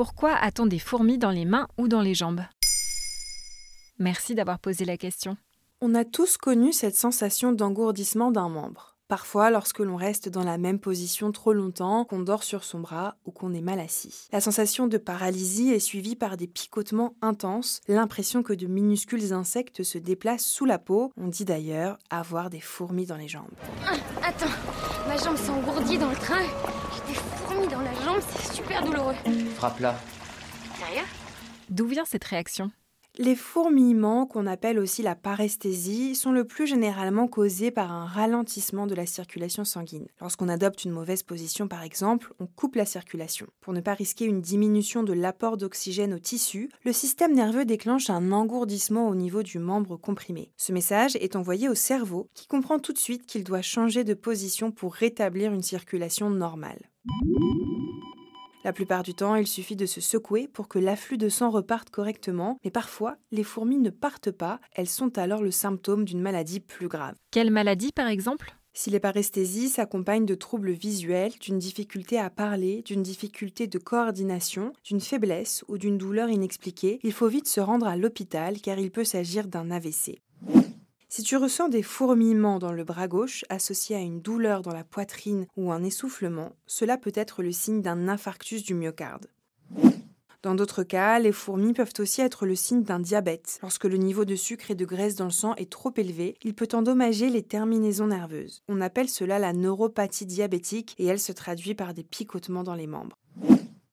Pourquoi a-t-on des fourmis dans les mains ou dans les jambes? Merci d'avoir posé la question. On a tous connu cette sensation d'engourdissement d'un membre. Parfois, lorsque l'on reste dans la même position trop longtemps, qu'on dort sur son bras ou qu'on est mal assis. La sensation de paralysie est suivie par des picotements intenses, l'impression que de minuscules insectes se déplacent sous la peau. On dit d'ailleurs avoir des fourmis dans les jambes. Ah, attends, ma jambe s'est engourdie dans le train. Fourmis dans la jambe, c'est super douloureux. Frappe là. Sérieux D'où vient cette réaction? Les fourmillements, qu'on appelle aussi la paresthésie, sont le plus généralement causés par un ralentissement de la circulation sanguine. Lorsqu'on adopte une mauvaise position, par exemple, on coupe la circulation. Pour ne pas risquer une diminution de l'apport d'oxygène au tissu, le système nerveux déclenche un engourdissement au niveau du membre comprimé. Ce message est envoyé au cerveau, qui comprend tout de suite qu'il doit changer de position pour rétablir une circulation normale. La plupart du temps, il suffit de se secouer pour que l'afflux de sang reparte correctement, mais parfois, les fourmis ne partent pas, elles sont alors le symptôme d'une maladie plus grave. Quelle maladie par exemple? Si les paresthésies s'accompagnent de troubles visuels, d'une difficulté à parler, d'une difficulté de coordination, d'une faiblesse ou d'une douleur inexpliquée, il faut vite se rendre à l'hôpital car il peut s'agir d'un AVC. Si tu ressens des fourmillements dans le bras gauche associés à une douleur dans la poitrine ou un essoufflement, cela peut être le signe d'un infarctus du myocarde. Dans d'autres cas, les fourmis peuvent aussi être le signe d'un diabète. Lorsque le niveau de sucre et de graisse dans le sang est trop élevé, il peut endommager les terminaisons nerveuses. On appelle cela la neuropathie diabétique et elle se traduit par des picotements dans les membres.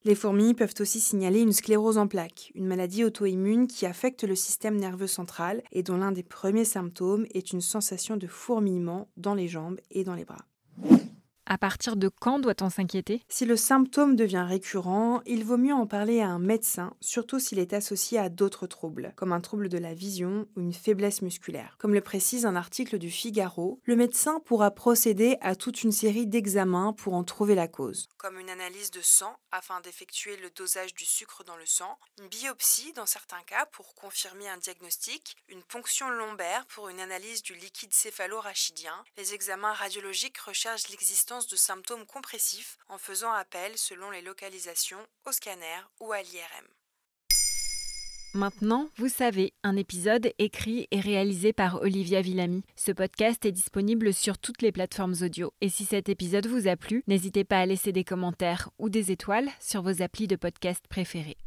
Les fourmis peuvent aussi signaler une sclérose en plaques, une maladie auto-immune qui affecte le système nerveux central et dont l'un des premiers symptômes est une sensation de fourmillement dans les jambes et dans les bras. À partir de quand doit-on s'inquiéter? Si le symptôme devient récurrent, il vaut mieux en parler à un médecin, surtout s'il est associé à d'autres troubles, comme un trouble de la vision ou une faiblesse musculaire. Comme le précise un article du Figaro, le médecin pourra procéder à toute une série d'examens pour en trouver la cause, comme une analyse de sang afin d'effectuer le dosage du sucre dans le sang, une biopsie dans certains cas pour confirmer un diagnostic, une ponction lombaire pour une analyse du liquide céphalo-rachidien. Les examens radiologiques recherchent l'existence de symptômes compressifs en faisant appel, selon les localisations, au scanner ou à l'IRM. Maintenant, vous savez, un épisode écrit et réalisé par Olivia Villamy. Ce podcast est disponible sur toutes les plateformes audio. Et si cet épisode vous a plu, n'hésitez pas à laisser des commentaires ou des étoiles sur vos applis de podcast préférés.